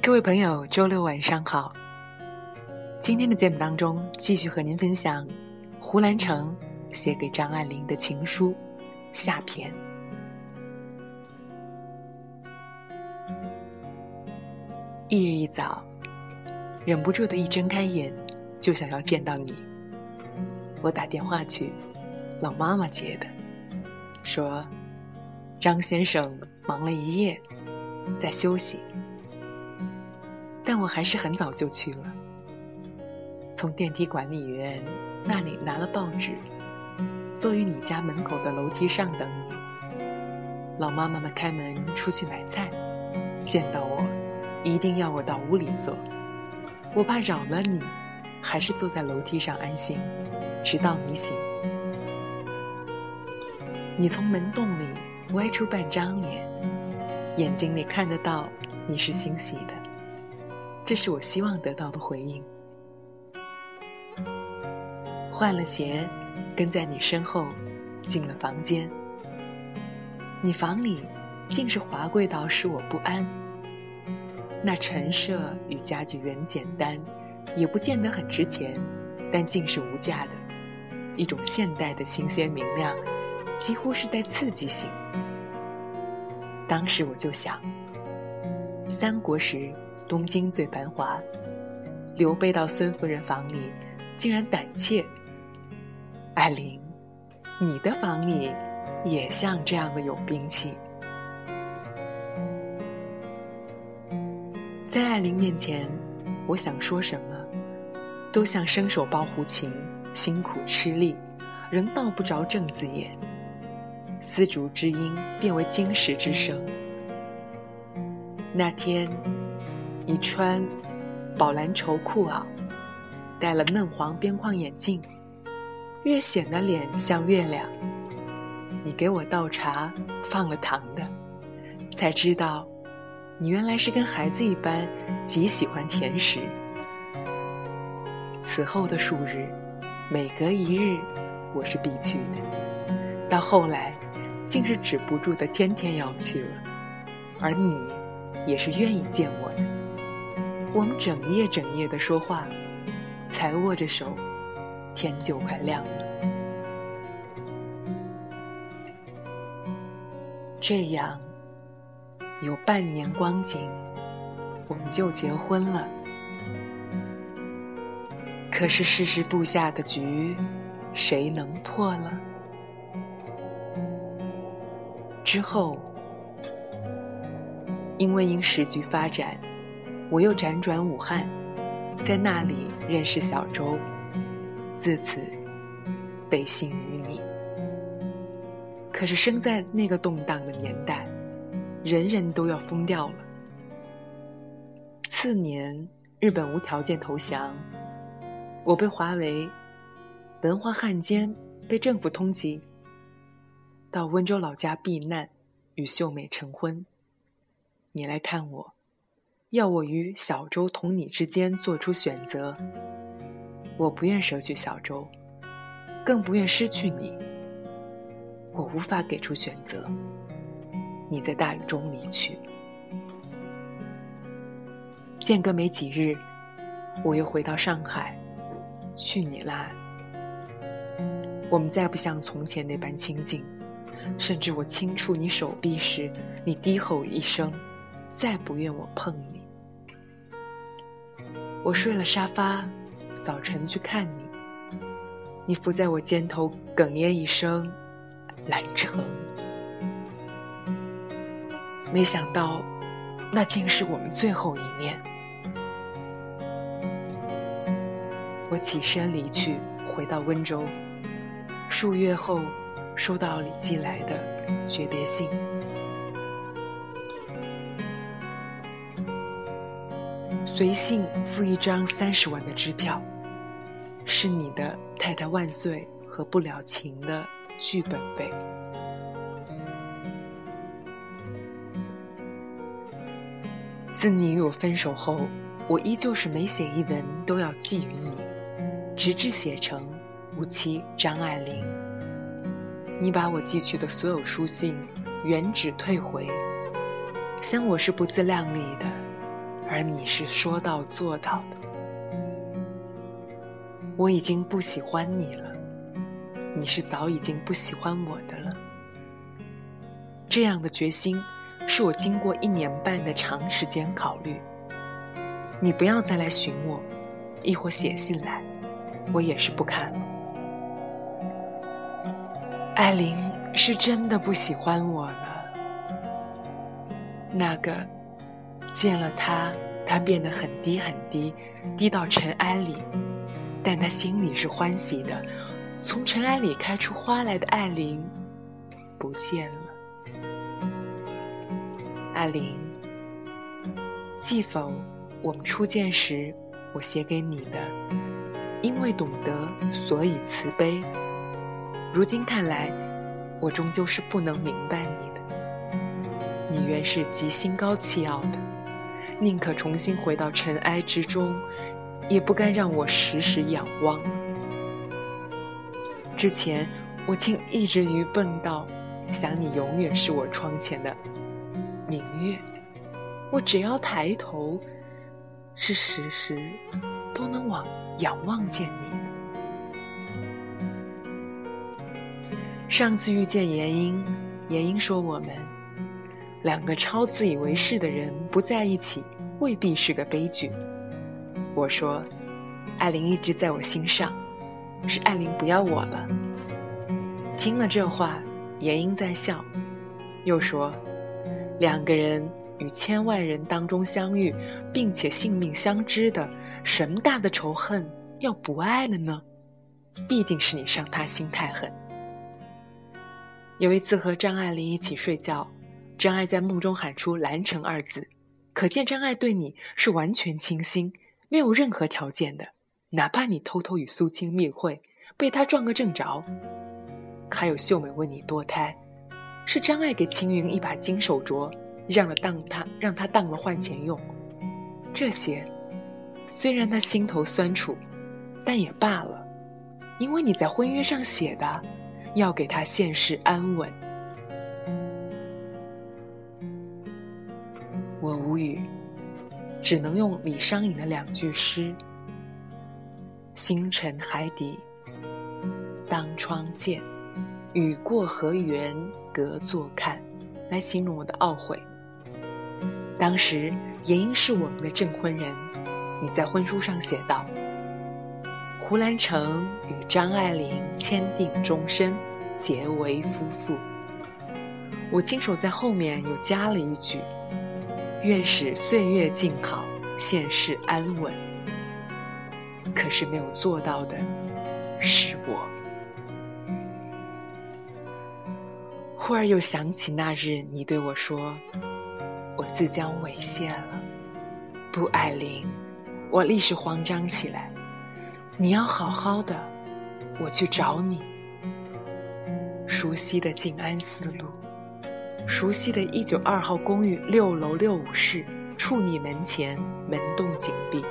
各位朋友，周六晚上好。今天的节目当中，继续和您分享胡兰成写给张爱玲的情书下篇。一日一早，忍不住的一睁开眼，就想要见到你。我打电话去，老妈妈接的，说张先生忙了一夜，在休息。我还是很早就去了，从电梯管理员那里拿了报纸，坐于你家门口的楼梯上等你。老妈妈们开门出去买菜，见到我，一定要我到屋里坐。我怕扰了你，还是坐在楼梯上安心，直到你醒。你从门洞里歪出半张脸，眼睛里看得到你是欣喜的。这是我希望得到的回应。换了鞋，跟在你身后，进了房间。你房里竟是华贵到使我不安。那陈设与家具原简单，也不见得很值钱，但竟是无价的，一种现代的新鲜明亮，几乎是带刺激性。当时我就想，三国时。东京最繁华，刘备到孙夫人房里，竟然胆怯。艾琳，你的房里也像这样的有兵器。在艾琳面前，我想说什么，都像伸手抱胡琴，辛苦吃力，仍抱不着正字眼。丝竹之音变为金石之声。那天。你穿宝蓝绸裤袄，戴了嫩黄边框眼镜，越显得脸像月亮。你给我倒茶，放了糖的，才知道，你原来是跟孩子一般，极喜欢甜食。此后的数日，每隔一日，我是必去的。到后来，竟是止不住的，天天要去了。而你，也是愿意见我的。我们整夜整夜的说话，才握着手，天就快亮了。这样，有半年光景，我们就结婚了。可是世事布下的局，谁能破了？之后，因为因时局发展。我又辗转武汉，在那里认识小周，自此背信于你。可是生在那个动荡的年代，人人都要疯掉了。次年，日本无条件投降，我被划为文化汉奸，被政府通缉，到温州老家避难，与秀美成婚。你来看我。要我与小周同你之间做出选择，我不愿舍去小周，更不愿失去你。我无法给出选择。你在大雨中离去，间隔没几日，我又回到上海，去你那。我们再不像从前那般亲近，甚至我轻触你手臂时，你低吼一声，再不愿我碰你。我睡了沙发，早晨去看你，你伏在我肩头，哽咽一声：“兰城。”没想到，那竟是我们最后一面。我起身离去，回到温州。数月后，收到你寄来的诀别信。随信附一张三十万的支票，是你的《太太万岁》和《不了情》的剧本费。自你与我分手后，我依旧是每写一文都要寄予你，直至写成无期张爱玲。你把我寄去的所有书信原址退回，想我是不自量力的。而你是说到做到的。我已经不喜欢你了，你是早已经不喜欢我的了。这样的决心，是我经过一年半的长时间考虑。你不要再来寻我，亦或写信来，我也是不看了。艾琳是真的不喜欢我了。那个见了他，他变得很低很低，低到尘埃里，但他心里是欢喜的。从尘埃里开出花来的艾琳，不见了。艾琳，记否？我们初见时，我写给你的，因为懂得，所以慈悲。如今看来，我终究是不能明白你的。你原是极心高气傲的，宁可重新回到尘埃之中，也不该让我时时仰望。之前我竟一直愚笨到想你永远是我窗前的明月，我只要抬头。是时时都能往仰望见你。上次遇见严英，严英说我们两个超自以为是的人不在一起，未必是个悲剧。我说，艾琳一直在我心上，是艾琳不要我了。听了这话，严英在笑，又说，两个人。与千万人当中相遇，并且性命相知的，什么大的仇恨要不爱了呢？必定是你伤他心太狠。有一次和张爱玲一起睡觉，张爱在梦中喊出“兰城”二字，可见张爱对你是完全倾心，没有任何条件的。哪怕你偷偷与苏青密会，被他撞个正着。还有秀美为你堕胎，是张爱给青云一把金手镯。让了当他让他当了换钱用，这些虽然他心头酸楚，但也罢了，因为你在婚约上写的，要给他现世安稳。我无语，只能用李商隐的两句诗：“星辰海底当窗见，雨过河源隔座看”来形容我的懊悔。当时严英是我们的证婚人，你在婚书上写道：“胡兰成与张爱玲签订终身，结为夫妇。”我亲手在后面又加了一句：“愿使岁月静好，现世安稳。”可是没有做到的是我。忽而又想起那日你对我说。我自将猥亵了，不，艾琳，我立时慌张起来。你要好好的，我去找你。熟悉的静安寺路，熟悉的一九二号公寓六楼六五室，处女门前，门洞紧闭。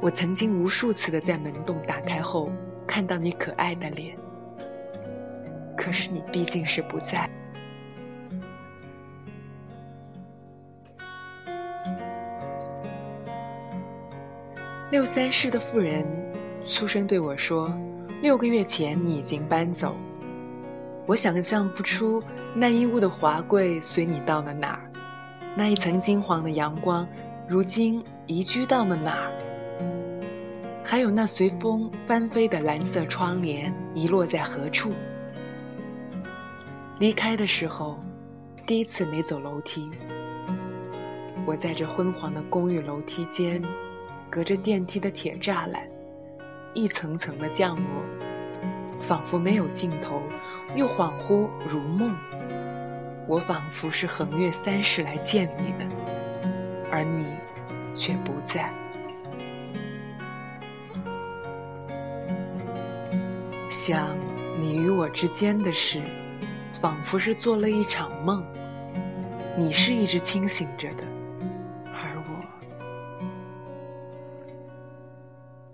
我曾经无数次的在门洞打开后看到你可爱的脸，可是你毕竟是不在。六三室的妇人粗声对我说：“六个月前你已经搬走，我想象不出那一屋的华贵随你到了哪儿，那一层金黄的阳光如今移居到了哪儿？还有那随风翻飞的蓝色窗帘遗落在何处？离开的时候，第一次没走楼梯，我在这昏黄的公寓楼梯间。”隔着电梯的铁栅栏，一层层的降落，仿佛没有尽头，又恍惚如梦。我仿佛是横越三世来见你的，而你却不在。想你与我之间的事，仿佛是做了一场梦，你是一直清醒着的。而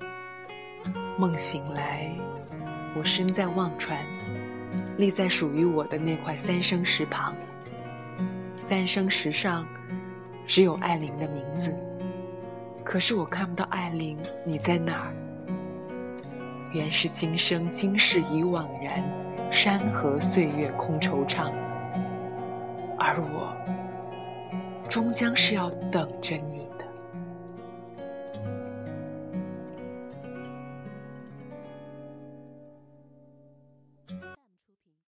我梦醒来，我身在忘川，立在属于我的那块三生石旁。三生石上，只有艾琳的名字，可是我看不到艾琳，你在哪儿？原是今生今世已惘然，山河岁月空惆怅，而我终将是要等着你。